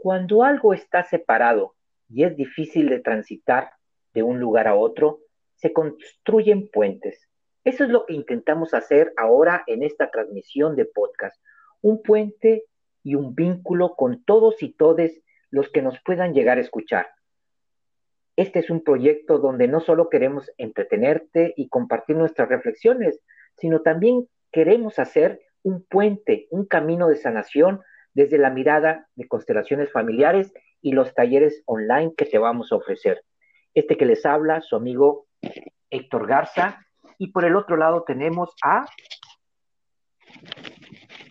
Cuando algo está separado y es difícil de transitar de un lugar a otro, se construyen puentes. Eso es lo que intentamos hacer ahora en esta transmisión de podcast. Un puente y un vínculo con todos y todes los que nos puedan llegar a escuchar. Este es un proyecto donde no solo queremos entretenerte y compartir nuestras reflexiones, sino también queremos hacer un puente, un camino de sanación desde la mirada de constelaciones familiares y los talleres online que te vamos a ofrecer. Este que les habla, su amigo Héctor Garza, y por el otro lado tenemos a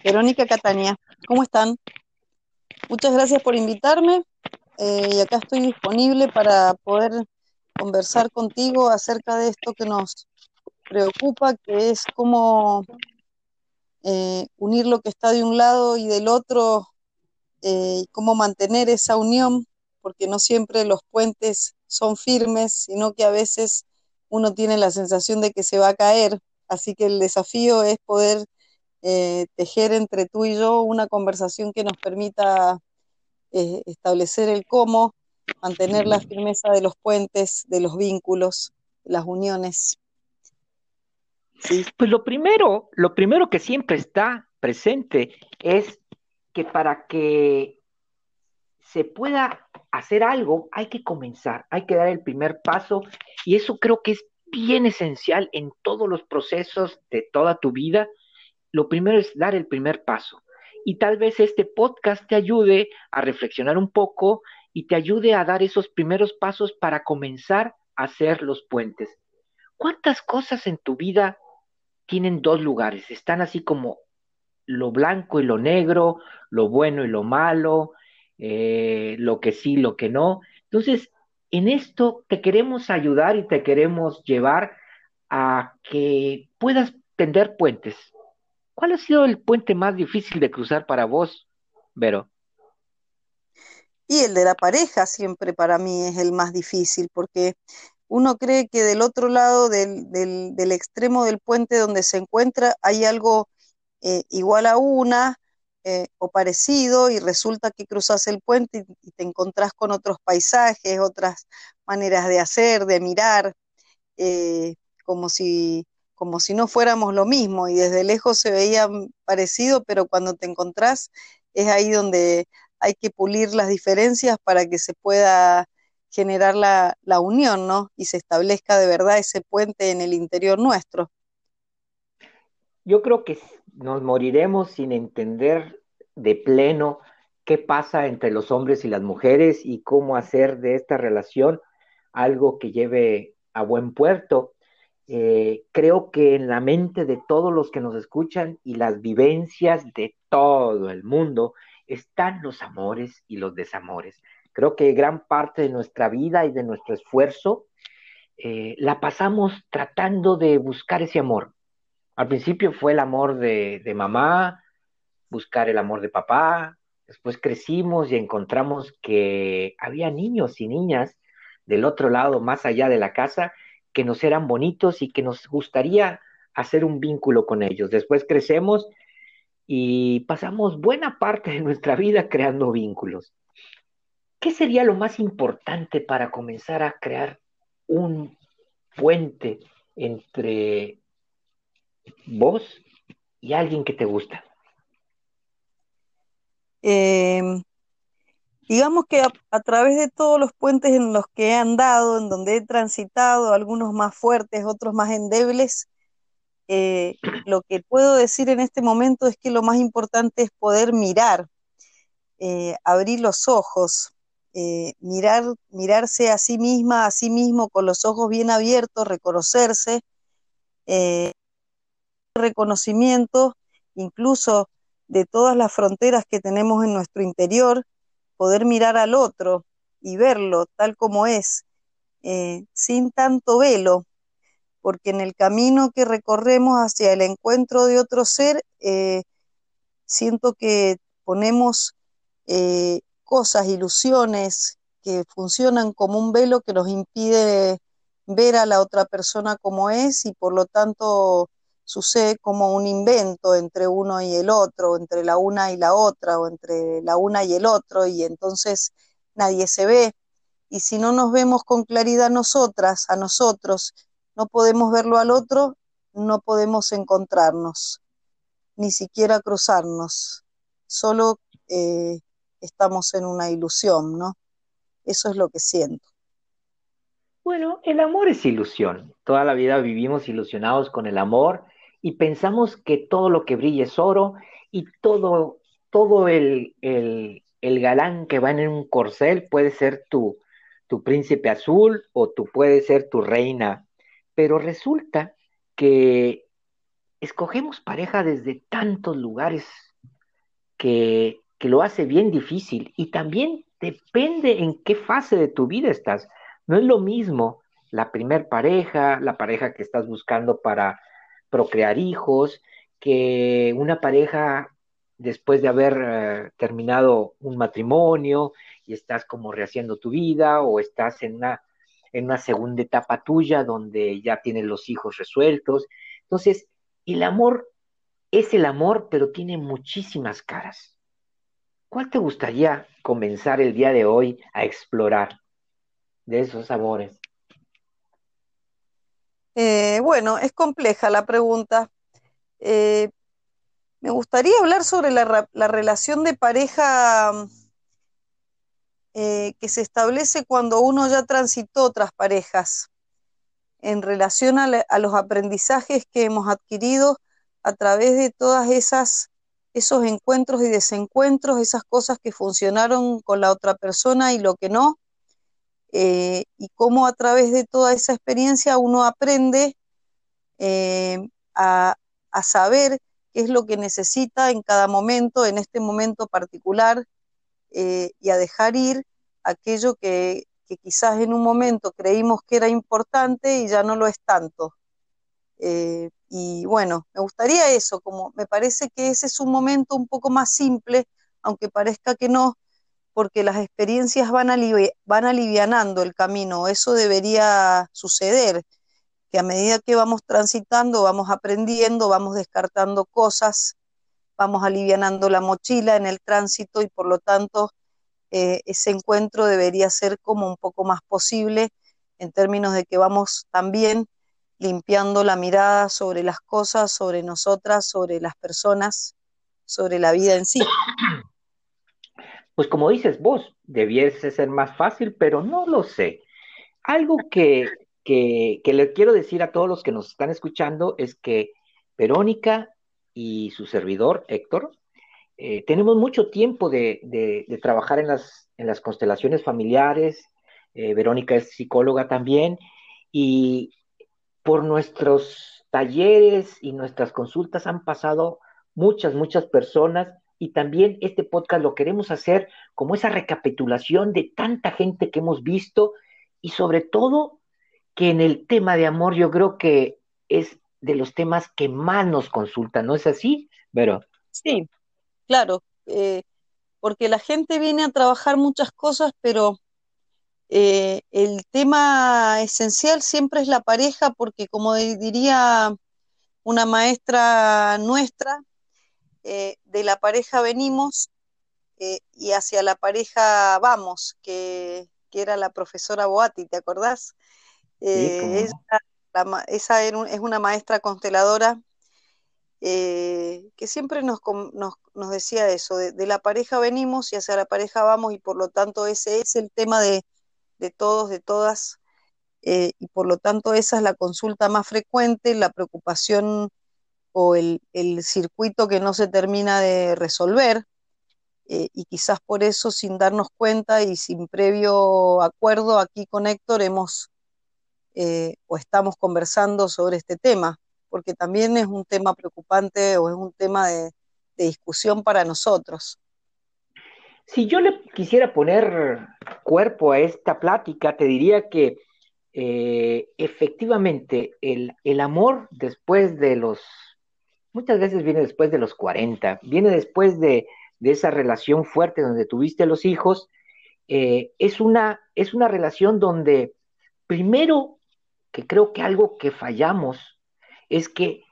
Verónica Catania. ¿Cómo están? Muchas gracias por invitarme eh, y acá estoy disponible para poder conversar contigo acerca de esto que nos preocupa, que es cómo eh, unir lo que está de un lado y del otro, eh, cómo mantener esa unión, porque no siempre los puentes son firmes, sino que a veces uno tiene la sensación de que se va a caer. Así que el desafío es poder eh, tejer entre tú y yo una conversación que nos permita establecer el cómo, mantener la firmeza de los puentes, de los vínculos, las uniones. Pues lo primero, lo primero que siempre está presente es que para que se pueda hacer algo, hay que comenzar, hay que dar el primer paso y eso creo que es bien esencial en todos los procesos de toda tu vida. Lo primero es dar el primer paso y tal vez este podcast te ayude a reflexionar un poco y te ayude a dar esos primeros pasos para comenzar a hacer los puentes. ¿Cuántas cosas en tu vida tienen dos lugares, están así como lo blanco y lo negro, lo bueno y lo malo, eh, lo que sí, lo que no. Entonces, en esto te queremos ayudar y te queremos llevar a que puedas tender puentes. ¿Cuál ha sido el puente más difícil de cruzar para vos, Vero? Y el de la pareja siempre para mí es el más difícil, porque uno cree que del otro lado del, del, extremo del puente donde se encuentra hay algo eh, igual a una eh, o parecido y resulta que cruzas el puente y, te encontrás con otros paisajes, otras maneras de hacer, de mirar, eh, como, si, como si no fuéramos lo mismo y desde lejos se veía parecido, pero cuando te encontrás es ahí donde hay que pulir las diferencias para que se pueda generar la, la unión, ¿no? Y se establezca de verdad ese puente en el interior nuestro. Yo creo que nos moriremos sin entender de pleno qué pasa entre los hombres y las mujeres y cómo hacer de esta relación algo que lleve a buen puerto. Eh, creo que en la mente de todos los que nos escuchan y las vivencias de todo el mundo están los amores y los desamores. Creo que gran parte de nuestra vida y de nuestro esfuerzo eh, la pasamos tratando de buscar ese amor. Al principio fue el amor de, de mamá, buscar el amor de papá, después crecimos y encontramos que había niños y niñas del otro lado, más allá de la casa, que nos eran bonitos y que nos gustaría hacer un vínculo con ellos. Después crecemos y pasamos buena parte de nuestra vida creando vínculos. ¿Qué sería lo más importante para comenzar a crear un puente entre vos y alguien que te gusta? Em, digamos que a, través de todos los puentes en los que he andado, en donde he transitado, algunos más fuertes, otros más endebles, eh, lo que puedo decir en este momento es que lo más importante es poder mirar, eh, abrir los ojos, eh, mirar, mirarse a sí misma, a sí mismo con los ojos bien abiertos, reconocerse, eh, reconocimiento incluso de todas las fronteras que tenemos en nuestro interior, poder mirar al otro y verlo tal como es, eh, sin tanto velo, porque en el camino que recorremos hacia el encuentro de otro ser, siento que ponemos cosas, ilusiones que funcionan como un velo que nos impide ver a la otra persona como es y por lo tanto sucede como un invento entre uno y el otro, entre la una y la otra, o entre la una y el otro, y entonces nadie se ve. Y si no nos vemos con claridad nosotras, a nosotros, no podemos verlo al otro, no podemos encontrarnos, ni siquiera cruzarnos. Solo eh, estamos en una ilusión, ¿no? Eso es lo que siento. Bueno, el amor es ilusión. Toda la vida vivimos ilusionados con el amor y pensamos que todo lo que brilla es oro y todo, todo el, el, galán que va en un corcel puede ser tu, tu príncipe azul o tú puede ser tu reina. Pero resulta que escogemos pareja desde tantos lugares que, que lo hace bien difícil y también depende en qué fase de tu vida estás. No es lo mismo la primer pareja, la pareja que estás buscando para procrear hijos, que una pareja después de haber eh, terminado un matrimonio y estás como rehaciendo tu vida o estás en una, en una segunda etapa tuya donde ya tienes los hijos resueltos. Entonces, el amor es el amor, pero tiene muchísimas caras. ¿Cuál te gustaría comenzar el día de hoy a explorar de esos amores? Eh, bueno, es compleja la pregunta. Eh, me gustaría hablar sobre la, relación de pareja eh, que se establece cuando uno ya transitó otras parejas, en relación a, a, los aprendizajes que hemos adquirido a través de todas esas esos encuentros y desencuentros, esas cosas que funcionaron con la otra persona y lo que no, eh, y cómo a través de toda esa experiencia uno aprende eh, a, saber qué es lo que necesita en cada momento, en este momento particular, eh, y a dejar ir aquello que, que, quizás en un momento creímos que era importante y ya no lo es tanto. Y bueno, me gustaría eso, como me parece que ese es un momento un poco más simple, aunque parezca que no, porque las experiencias van, van alivianando el camino. Eso debería suceder, que a medida que vamos transitando, vamos aprendiendo, vamos descartando cosas, vamos alivianando la mochila en el tránsito y por lo tanto eh, ese encuentro debería ser como un poco más posible en términos de que vamos también limpiando la mirada sobre las cosas, sobre nosotras, sobre las personas, sobre la vida en sí pues como dices vos, debiese ser más fácil, pero no lo sé. Algo que, que, le quiero decir a todos los que nos están escuchando es que Verónica y su servidor, Héctor, eh, tenemos mucho tiempo de, trabajar en las, en las constelaciones familiares. Eh, Verónica es psicóloga también y por nuestros talleres y nuestras consultas han pasado muchas, muchas personas y también este podcast lo queremos hacer como esa recapitulación de tanta gente que hemos visto y sobre todo que en el tema de amor yo creo que es de los temas que más nos consultan, ¿no es así, Vero? Sí, claro, eh, porque la gente viene a trabajar muchas cosas, pero eh, el tema esencial siempre es la pareja, porque como diría una maestra nuestra, eh, de la pareja venimos eh, y hacia la pareja vamos, que, era la profesora Boati, ¿te acordás? Eh, esa es una maestra consteladora que siempre nos, nos, decía eso, de, la pareja venimos y hacia la pareja vamos y por lo tanto ese es el tema de, de todos, de todas, y por lo tanto esa es la consulta más frecuente, la preocupación o el, circuito que no se termina de resolver, eh, y quizás por eso, sin darnos cuenta y sin previo acuerdo, aquí con Héctor hemos eh, o estamos conversando sobre este tema, porque también es un tema preocupante o es un tema de, discusión para nosotros. Si yo le quisiera poner cuerpo a esta plática, te diría que eh, efectivamente el, el, amor después de los muchas veces viene después de los 40, viene después de, esa relación fuerte donde tuviste los hijos, eh, es, una, es una relación donde primero, que creo que algo que fallamos es que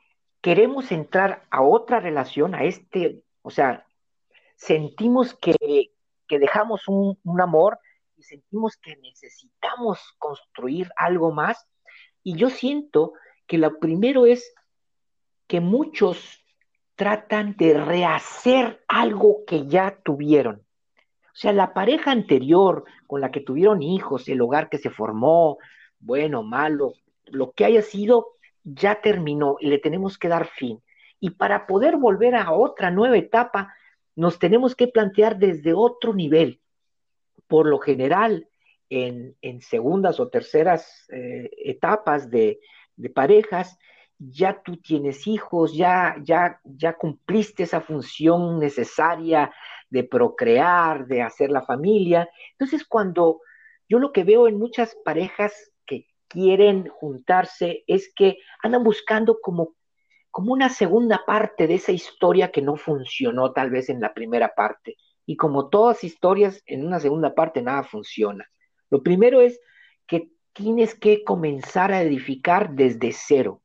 queremos entrar a otra relación, a este, o sea, sentimos que, dejamos un, un amor y sentimos que necesitamos construir algo más. Y yo siento que lo primero es que muchos tratan de rehacer algo que ya tuvieron. O sea, la pareja anterior con la que tuvieron hijos, el hogar que se formó, bueno, malo, lo que haya sido, ya terminó y le tenemos que dar fin. Y para poder volver a otra nueva etapa, nos tenemos que plantear desde otro nivel. Por lo general, en, segundas o terceras eh, etapas de, de parejas, ya tú tienes hijos, ya, ya, ya cumpliste esa función necesaria de procrear, de hacer la familia. Entonces, cuando yo lo que veo en muchas parejas que quieren juntarse es que andan buscando como, como una segunda parte de esa historia que no funcionó tal vez en la primera parte. Y como todas historias, en una segunda parte nada funciona. Lo primero es que tienes que comenzar a edificar desde cero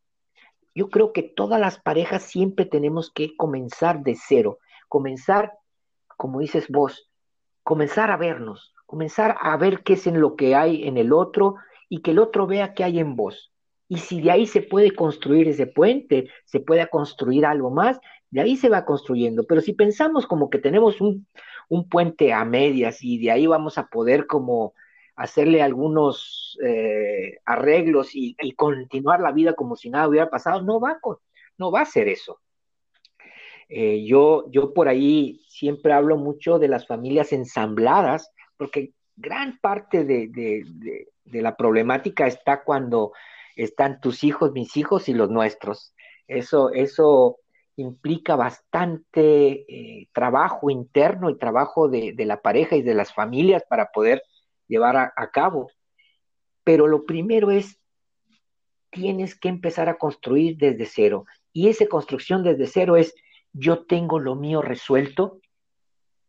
yo creo que todas las parejas siempre tenemos que comenzar de cero, comenzar, como dices vos, comenzar a vernos, comenzar a ver qué es en lo que hay en el otro y que el otro vea qué hay en vos. Y si de ahí se puede construir ese puente, se puede construir algo más, de ahí se va construyendo. Pero si pensamos como que tenemos un, un puente a medias y de ahí vamos a poder como hacerle algunos eh, arreglos y, continuar la vida como si nada hubiera pasado, no va, no va a ser eso. Eh, yo, yo por ahí siempre hablo mucho de las familias ensambladas, porque gran parte de, la problemática está cuando están tus hijos, mis hijos y los nuestros. Eso, eso implica bastante eh, trabajo interno y trabajo de, la pareja y de las familias para poder llevar a, cabo. Pero lo primero es, tienes que empezar a construir desde cero. Y esa construcción desde cero es, yo tengo lo mío resuelto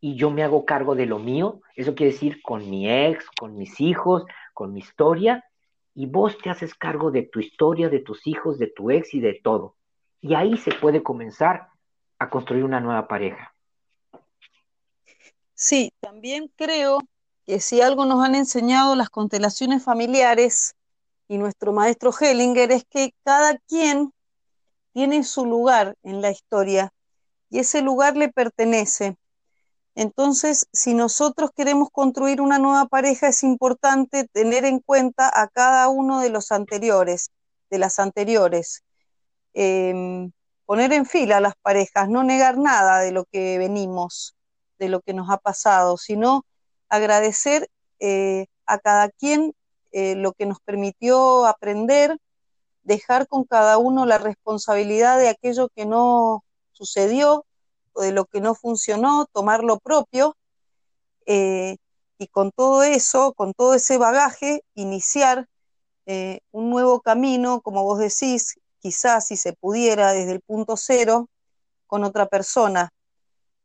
y yo me hago cargo de lo mío. Eso quiere decir con mi ex, con mis hijos, con mi historia. Y vos te haces cargo de tu historia, de tus hijos, de tu ex y de todo. Y ahí se puede comenzar a construir una nueva pareja. Sí, también creo que si algo nos han enseñado las constelaciones familiares y nuestro maestro Hellinger es que cada quien tiene su lugar en la historia y ese lugar le pertenece. Entonces, si nosotros queremos construir una nueva pareja, es importante tener en cuenta a cada uno de los anteriores, de las anteriores. Em, poner en fila a las parejas, no negar nada de lo que venimos, de lo que nos ha pasado, sino agradecer eh, a cada quien eh, lo que nos permitió aprender, dejar con cada uno la responsabilidad de aquello que no sucedió o de lo que no funcionó, tomar lo propio eh, y con todo eso, con todo ese bagaje, iniciar un nuevo camino, como vos decís, quizás si se pudiera desde el punto cero, con otra persona,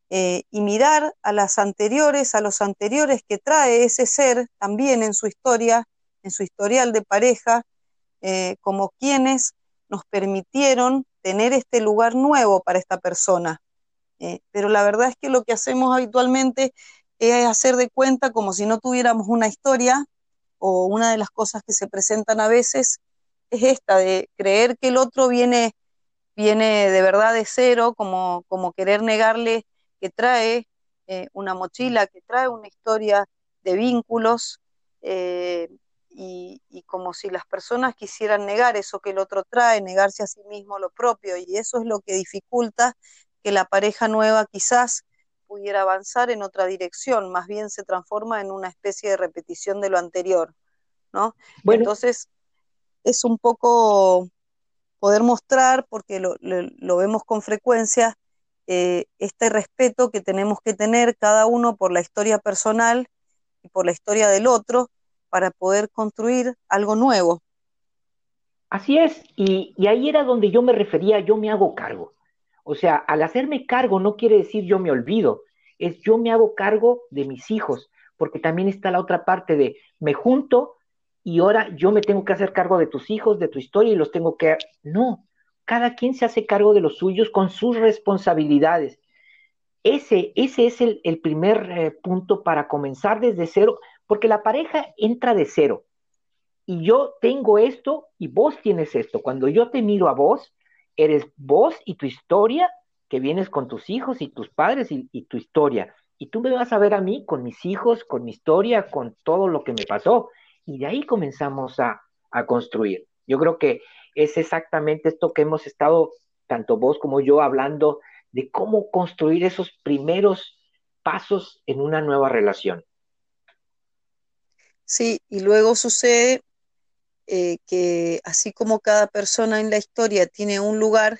eh, y mirar a las anteriores, a los anteriores que trae ese ser también en su historia, en su historial de pareja, eh, como quienes nos permitieron tener este lugar nuevo para esta persona. Eh, pero la verdad es que lo que hacemos habitualmente es hacer de cuenta como si no tuviéramos una historia o una de las cosas que se presentan a veces es esta, de creer que el otro viene, viene de verdad de cero, como, como querer negarle que trae eh, una mochila, que trae una historia de vínculos, eh, y, como si las personas quisieran negar eso que el otro trae, negarse a sí mismo lo propio, y eso es lo que dificulta que la pareja nueva quizás pudiera avanzar en otra dirección, más bien se transforma en una especie de repetición de lo anterior, ¿no? Entonces, es un poco poder mostrar, porque lo, lo vemos con frecuencia, eh, este respeto que tenemos que tener cada uno por la historia personal y por la historia del otro para poder construir algo nuevo. Así es, y, ahí era donde yo me refería, yo me hago cargo. O sea, al hacerme cargo no quiere decir yo me olvido, es yo me hago cargo de mis hijos, porque también está la otra parte de me junto y ahora yo me tengo que hacer cargo de tus hijos, de tu historia y los tengo que... No, cada quien se hace cargo de los suyos con sus responsabilidades. Ese, ese es el, primer eh, punto para comenzar desde cero, porque la pareja entra de cero. Y yo tengo esto y vos tienes esto. Cuando yo te miro a vos, eres vos y tu historia, que vienes con tus hijos y tus padres y, tu historia. Y tú me vas a ver a mí con mis hijos, con mi historia, con todo lo que me pasó. Y de ahí comenzamos a, a construir. Yo creo que es exactamente esto que hemos estado, tanto vos como yo, hablando de cómo construir esos primeros pasos en una nueva relación. Sí, y luego sucede eh, que así como cada persona en la historia tiene un lugar,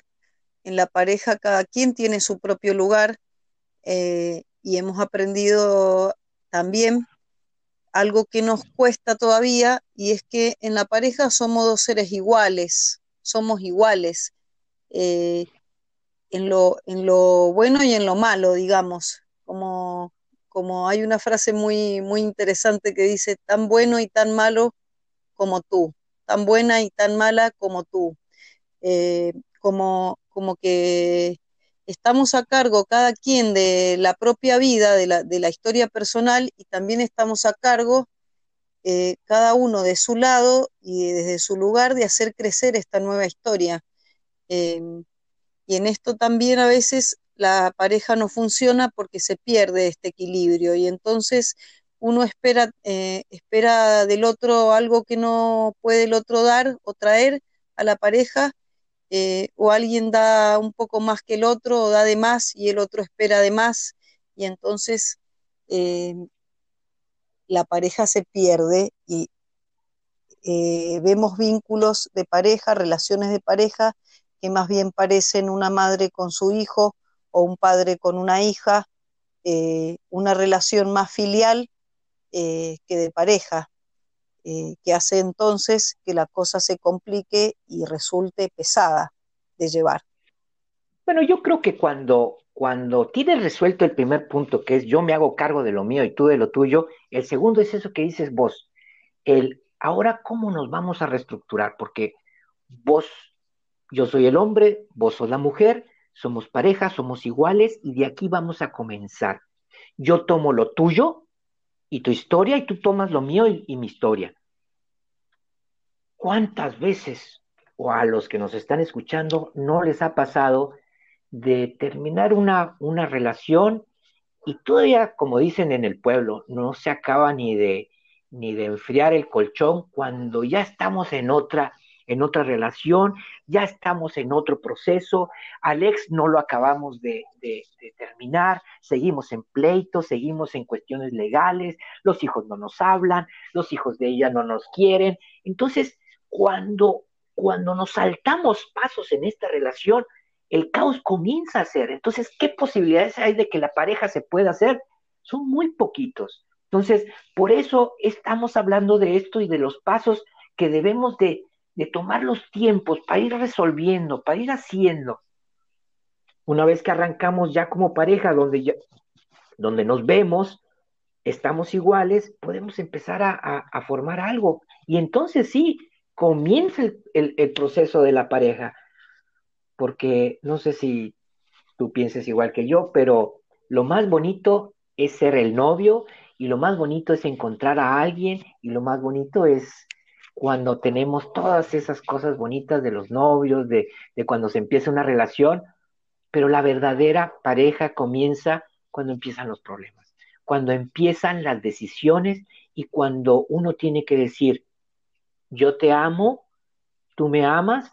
en la pareja cada quien tiene su propio lugar eh, y hemos aprendido también algo que nos cuesta todavía y es que en la pareja somos dos seres iguales, somos iguales eh, en, lo, en lo bueno y en lo malo, digamos, como, como hay una frase muy, muy interesante que dice, tan bueno y tan malo como tú, tan buena y tan mala como tú, eh, como, como que estamos a cargo cada quien de la propia vida, de la, historia personal y también estamos a cargo eh, cada uno de su lado y desde su lugar de hacer crecer esta nueva historia. Em, y en esto también a veces la pareja no funciona porque se pierde este equilibrio y entonces uno espera, eh, espera del otro algo que no puede el otro dar o traer a la pareja eh, o alguien da un poco más que el otro, o da de más y el otro espera de más, y entonces eh, la pareja se pierde y vemos vínculos de pareja, relaciones de pareja que más bien parecen una madre con su hijo o un padre con una hija, una relación más filial que de pareja. Eh, que hace entonces que la cosa se complique y resulte pesada de llevar. Bueno, yo creo que cuando, cuando tienes resuelto el primer punto, que es yo me hago cargo de lo mío y tú de lo tuyo, el segundo es eso que dices vos, el ahora cómo nos vamos a reestructurar, porque vos, yo soy el hombre, vos sos la mujer, somos pareja, somos iguales y de aquí vamos a comenzar. Yo tomo lo tuyo y tu historia y tú tomas lo mío y mi historia. ¿Cuántas veces o a los que nos están escuchando no les ha pasado de terminar una, una relación y todavía, como dicen en el pueblo, no se acaba ni de, ni de enfriar el colchón cuando ya estamos en otra, en otra relación, ya estamos en otro proceso, Alex no lo acabamos de, de, terminar, seguimos en pleito, seguimos en cuestiones legales, los hijos no nos hablan, los hijos de ella no nos quieren, entonces cuando, cuando nos saltamos pasos en esta relación, el caos comienza a ser. Entonces, ¿qué posibilidades hay de que la pareja se pueda hacer? Son muy poquitos. Entonces, por eso estamos hablando de esto y de los pasos que debemos de, de tomar los tiempos para ir resolviendo, para ir haciendo. Una vez que arrancamos ya como pareja, donde, donde nos vemos, estamos iguales, podemos empezar a, a formar algo. Y entonces sí, comienza el, proceso de la pareja, porque no sé si tú pienses igual que yo, pero lo más bonito es ser el novio y lo más bonito es encontrar a alguien y lo más bonito es cuando tenemos todas esas cosas bonitas de los novios, de, de cuando se empieza una relación, pero la verdadera pareja comienza cuando empiezan los problemas, cuando empiezan las decisiones y cuando uno tiene que decir, yo te amo, tú me amas,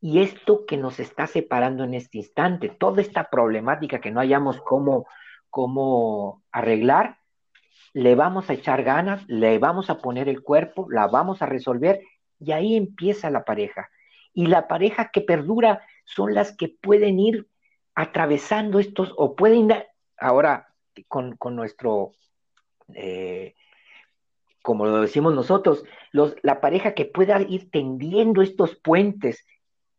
y esto que nos está separando en este instante, toda esta problemática que no hayamos cómo, cómo arreglar, le vamos a echar ganas, le vamos a poner el cuerpo, la vamos a resolver, y ahí empieza la pareja. Y la pareja que perdura son las que pueden ir atravesando estos, o pueden ir, ahora con, nuestro eh, como lo decimos nosotros, los, la pareja que pueda ir tendiendo estos puentes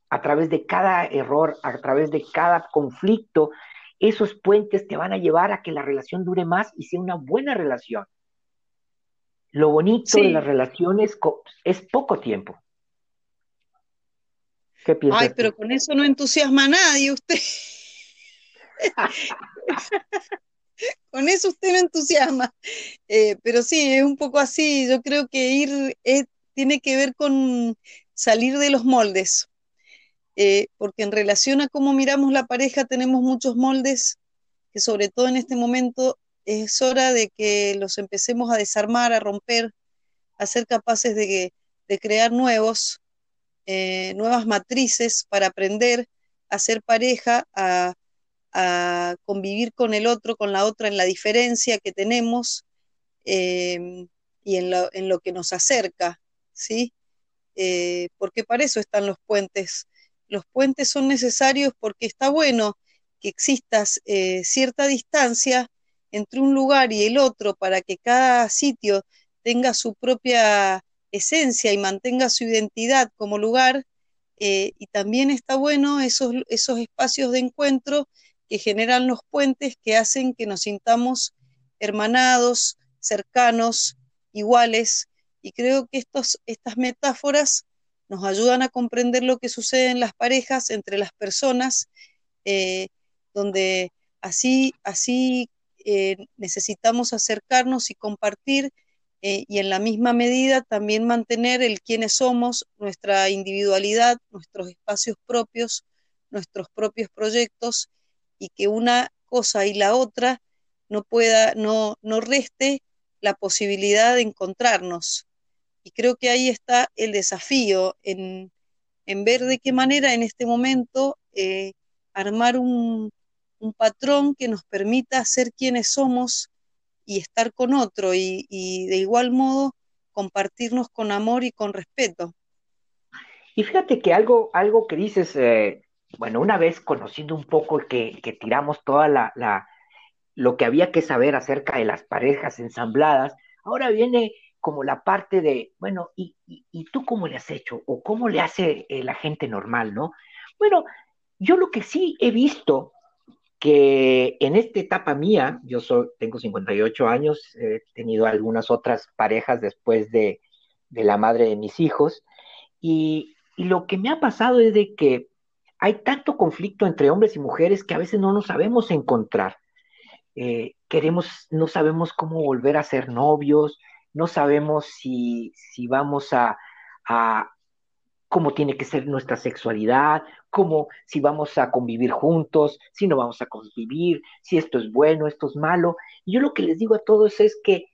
a través de cada error, a través de cada conflicto, esos puentes te van a llevar a que la relación dure más y sea una buena relación. Lo bonito de las relaciones es poco tiempo. ¿Qué piensas? Ay, pero con eso no entusiasma a nadie usted. con eso usted no entusiasma. Eh, pero sí, es un poco así. Yo creo que ir eh, tiene que ver con salir de los moldes. Eh, porque en relación a cómo miramos la pareja tenemos muchos moldes que sobre todo en este momento es hora de que los empecemos a desarmar, a romper, a ser capaces de, de crear nuevos, eh, nuevas matrices para aprender a ser pareja, a, convivir con el otro, con la otra en la diferencia que tenemos em, y en lo, en lo, que nos acerca, ¿sí? Eh, porque para eso están los puentes. Los puentes son necesarios porque está bueno que exista eh, cierta distancia entre un lugar y el otro para que cada sitio tenga su propia esencia y mantenga su identidad como lugar. Eh, y también está bueno esos, esos espacios de encuentro que generan los puentes que hacen que nos sintamos hermanados, cercanos, iguales. Y creo que estos, estas metáforas nos ayudan a comprender lo que sucede en las parejas, entre las personas, eh, donde así, así eh, necesitamos acercarnos y compartir eh, y en la misma medida también mantener el quiénes somos, nuestra individualidad, nuestros espacios propios, nuestros propios proyectos y que una cosa y la otra no pueda, no, no reste la posibilidad de encontrarnos. Y creo que ahí está el desafío en, ver de qué manera en este momento eh, armar un, un patrón que nos permita ser quienes somos y estar con otro y, de igual modo compartirnos con amor y con respeto. Y fíjate que algo, algo que dices, eh, bueno, una vez conociendo un poco que, que tiramos toda la, la, lo que había que saber acerca de las parejas ensambladas, ahora viene como la parte de, bueno, ¿y, y, tú cómo le has hecho? ¿O cómo le hace eh, la gente normal, no? Bueno, yo lo que sí he visto que en esta etapa mía, yo soy, tengo 58 años, he tenido algunas otras parejas después de, la madre de mis hijos, y, lo que me ha pasado es de que hay tanto conflicto entre hombres y mujeres que a veces no nos sabemos encontrar. Eh, queremos, no sabemos cómo volver a ser novios, no sabemos si, si vamos a, cómo tiene que ser nuestra sexualidad, cómo si vamos a convivir juntos, si no vamos a convivir, si esto es bueno, esto es malo. Y yo lo que les digo a todos es que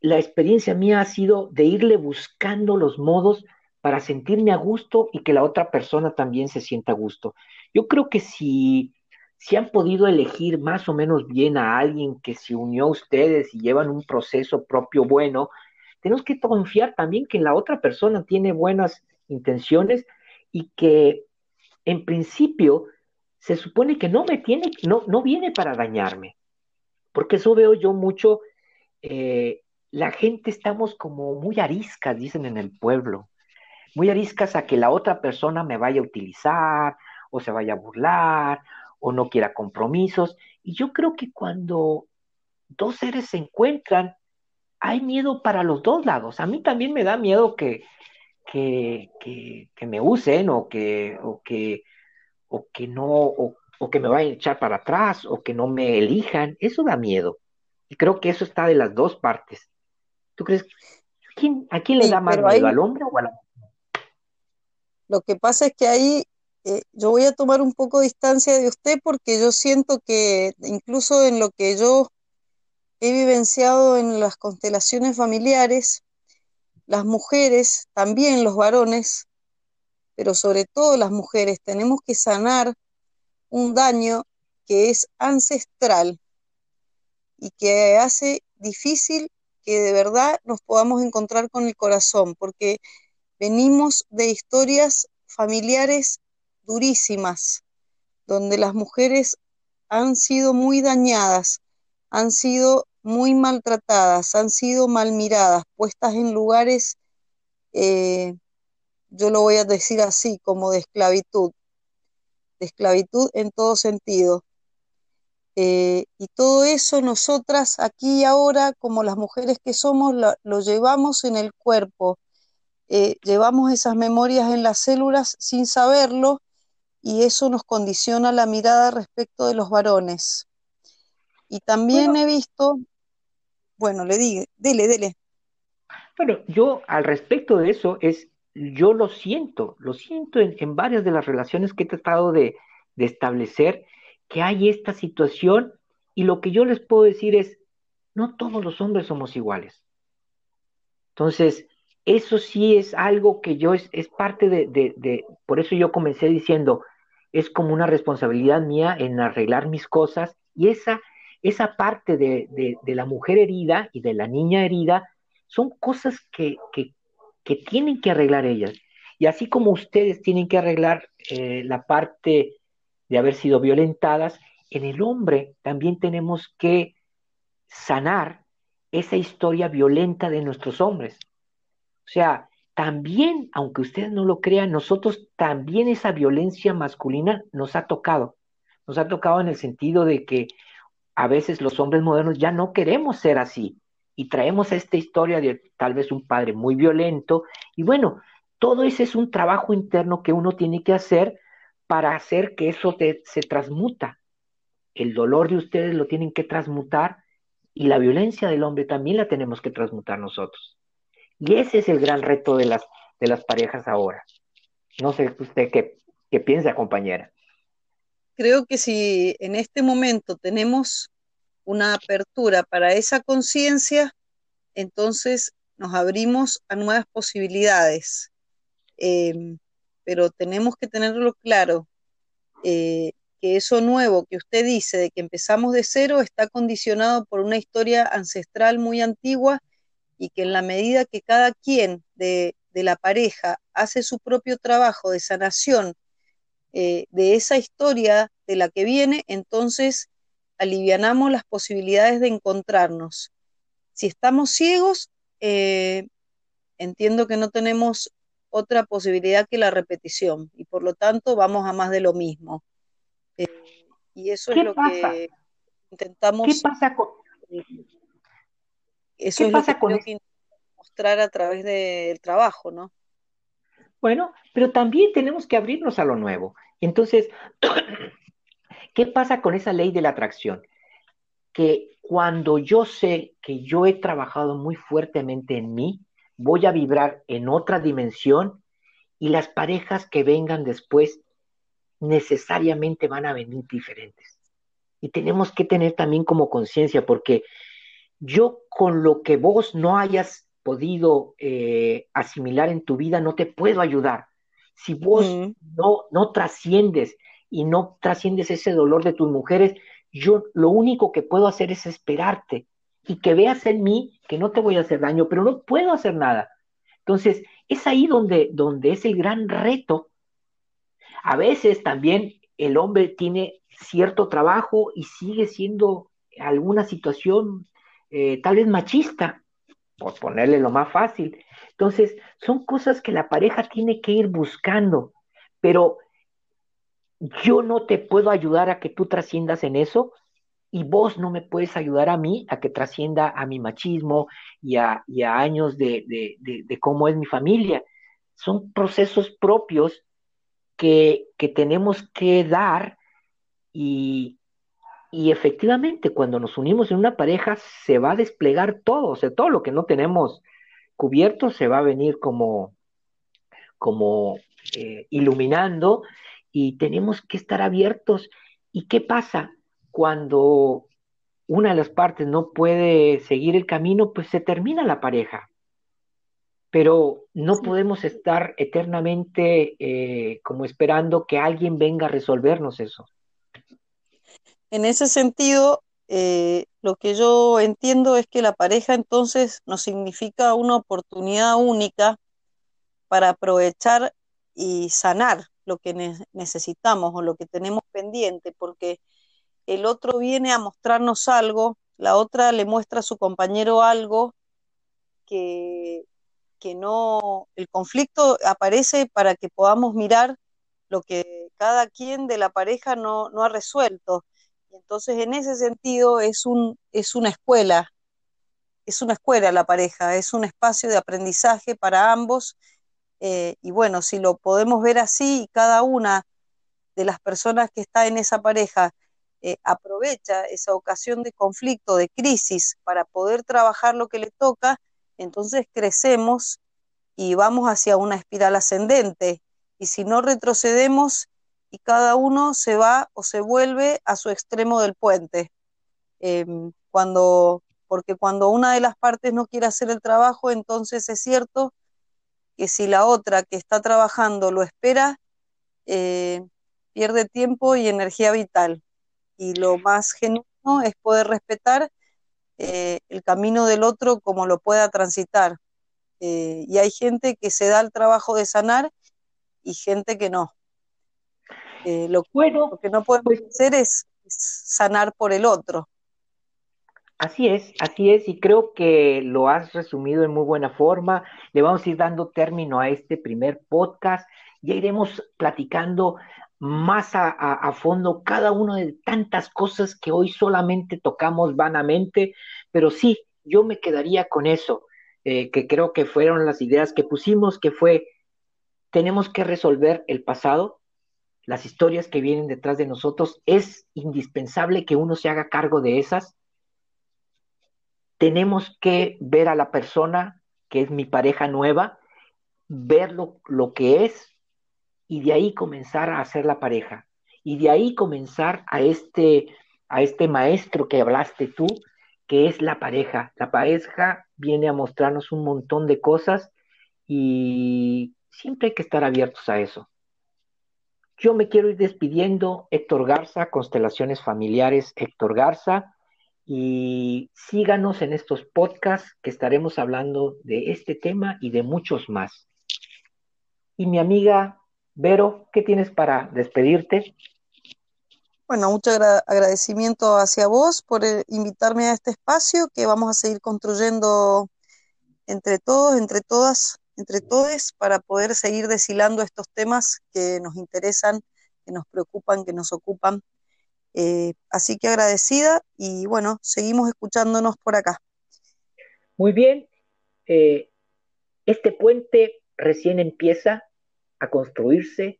la experiencia mía ha sido de irle buscando los modos para sentirme a gusto y que la otra persona también se sienta a gusto. Yo creo que si, si han podido elegir más o menos bien a alguien que se unió a ustedes y llevan un proceso propio bueno, tenemos que confiar también que la otra persona tiene buenas intenciones y que en principio se supone que no me tiene, no, no viene para dañarme, porque eso veo yo mucho, eh, la gente estamos como muy ariscas, dicen en el pueblo, muy ariscas a que la otra persona me vaya a utilizar o se vaya a burlar o no quiera compromisos. Y yo creo que cuando dos seres se encuentran, hay miedo para los dos lados. A mí también me da miedo que, que, que, me usen o que, o que, o que no, o, que me vayan a echar para atrás o que no me elijan. Eso da miedo. Y creo que eso está de las dos partes. ¿Tú crees? ¿Quién, ¿A quién le da más miedo, al hombre o a la mujer? Lo que pasa es que ahí eh, yo voy a tomar un poco de distancia de usted porque yo siento que incluso en lo que yo he vivenciado en las constelaciones familiares, las mujeres, también los varones, pero sobre todo las mujeres, tenemos que sanar un daño que es ancestral y que hace difícil que de verdad nos podamos encontrar con el corazón, porque venimos de historias familiares durísimas, donde las mujeres han sido muy dañadas han sido muy maltratadas, han sido mal miradas, puestas en lugares, eh, yo lo voy a decir así, como de esclavitud, de esclavitud en todo sentido. Eh, y todo eso nosotras aquí y ahora, como las mujeres que somos, lo, llevamos en el cuerpo. eh, llevamos esas memorias en las células sin saberlo y eso nos condiciona la mirada respecto de los varones. Y también he visto, bueno, le dije, dele, dele. Bueno, yo al respecto de eso es, yo lo siento, lo siento en, varias de las relaciones que he tratado de, de establecer, que hay esta situación y lo que yo les puedo decir es, no todos los hombres somos iguales. Entonces, eso sí es algo que yo es, es parte de, de, por eso yo comencé diciendo, es como una responsabilidad mía en arreglar mis cosas y esa, esa parte de, de la mujer herida y de la niña herida son cosas que, que, tienen que arreglar ellas. Y así como ustedes tienen que arreglar eh, la parte de haber sido violentadas, en el hombre también tenemos que sanar esa historia violenta de nuestros hombres. O sea, también, aunque ustedes no lo crean, nosotros también esa violencia masculina nos ha tocado. Nos ha tocado en el sentido de que a veces los hombres modernos ya no queremos ser así y traemos esta historia de tal vez un padre muy violento y bueno, todo ese es un trabajo interno que uno tiene que hacer para hacer que eso se transmuta. El dolor de ustedes lo tienen que transmutar y la violencia del hombre también la tenemos que transmutar nosotros. Y ese es el gran reto de las, de las parejas ahora. No sé usted qué, qué piensa, compañera. Creo que si en este momento tenemos una apertura para esa conciencia, entonces nos abrimos a nuevas posibilidades. Em, pero tenemos que tenerlo claro, eh, que eso nuevo que usted dice de que empezamos de cero está condicionado por una historia ancestral muy antigua y que en la medida que cada quien de, la pareja hace su propio trabajo de sanación eh, de esa historia de la que viene, entonces alivianamos las posibilidades de encontrarnos. Si estamos ciegos, eh, entiendo que no tenemos otra posibilidad que la repetición y por lo tanto vamos a más de lo mismo. Eh, y eso es lo que intentamos. ¿Qué pasa con eso es lo que mostrar a través del trabajo, ¿no? Bueno, pero también tenemos que abrirnos a lo nuevo. Entonces, ¿qué pasa con esa ley de la atracción? Que cuando yo sé que yo he trabajado muy fuertemente en mí, voy a vibrar en otra dimensión y las parejas que vengan después necesariamente van a venir diferentes. Y tenemos que tener también como conciencia, porque yo con lo que vos no hayas podido eh, asimilar en tu vida, no te puedo ayudar. Si vos no, no trasciendes y no trasciendes ese dolor de tus mujeres, yo lo único que puedo hacer es esperarte y que veas en mí que no te voy a hacer daño, pero no puedo hacer nada. Entonces, es ahí donde, donde es el gran reto. A veces también el hombre tiene cierto trabajo y sigue siendo alguna situación eh, tal vez machista, por ponerle lo más fácil. Entonces, son cosas que la pareja tiene que ir buscando, pero yo no te puedo ayudar a que tú trasciendas en eso y vos no me puedes ayudar a mí a que trascienda a mi machismo y a, años de, de, cómo es mi familia. Son procesos propios que, que tenemos que dar y, y efectivamente, cuando nos unimos en una pareja, se va a desplegar todo, o sea, todo lo que no tenemos cubierto se va a venir como, como eh, iluminando y tenemos que estar abiertos. ¿Y qué pasa cuando una de las partes no puede seguir el camino? Pues se termina la pareja. Pero no podemos estar eternamente eh, como esperando que alguien venga a resolvernos eso. En ese sentido, eh, lo que yo entiendo es que la pareja entonces nos significa una oportunidad única para aprovechar y sanar lo que necesitamos o lo que tenemos pendiente, porque el otro viene a mostrarnos algo, la otra le muestra a su compañero algo que, que no, el conflicto aparece para que podamos mirar lo que cada quien de la pareja no, no ha resuelto entonces, en ese sentido, es, un, es una escuela, es una escuela la pareja, es un espacio de aprendizaje para ambos Eh, y bueno, si lo podemos ver así, cada una de las personas que está en esa pareja eh, aprovecha esa ocasión de conflicto, de crisis, para poder trabajar lo que le toca, entonces crecemos y vamos hacia una espiral ascendente. Y si no retrocedemos y cada uno se va o se vuelve a su extremo del puente. Em, cuando, porque cuando una de las partes no quiere hacer el trabajo, entonces es cierto que si la otra que está trabajando lo espera, eh, pierde tiempo y energía vital. Y lo más genuino es poder respetar eh, el camino del otro como lo pueda transitar. Eh, y hay gente que se da el trabajo de sanar y gente que no. Lo, bueno, que no podemos pues hacer es sanar por el otro. Así es, así es, y creo que lo has resumido en muy buena forma. Le vamos a ir dando término a este primer podcast. Ya iremos platicando más a, fondo cada una de tantas cosas que hoy solamente tocamos vanamente, pero sí, yo me quedaría con eso, eh, que creo que fueron las ideas que pusimos, que fue, tenemos que resolver el pasado, las historias que vienen detrás de nosotros, es indispensable que uno se haga cargo de esas tenemos que ver a la persona que es mi pareja nueva, ver lo, que es y de ahí comenzar a hacer la pareja. Y de ahí comenzar a este, a este maestro que hablaste tú, que es la pareja. La pareja viene a mostrarnos un montón de cosas y siempre hay que estar abiertos a eso. Yo me quiero ir despidiendo, Héctor Garza, Constelaciones Familiares, Héctor Garza y síganos en estos podcasts que estaremos hablando de este tema y de muchos más. Y mi amiga Vero, ¿qué tienes para despedirte? Bueno, mucho agradecimiento hacia vos por eh, invitarme a este espacio que vamos a seguir construyendo entre todos, entre todas, entre todos, para poder seguir deshilando estos temas que nos interesan, que nos preocupan, que nos ocupan eh, así que agradecida y bueno, seguimos escuchándonos por acá. Muy bien, eh, este puente recién empieza a construirse,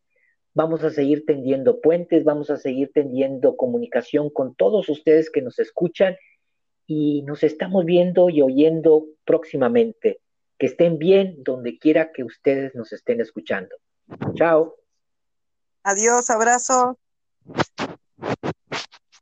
vamos a seguir tendiendo puentes, vamos a seguir tendiendo comunicación con todos ustedes que nos escuchan y nos estamos viendo y oyendo próximamente. Que estén bien donde quiera que ustedes nos estén escuchando. Chao. Adiós, abrazo.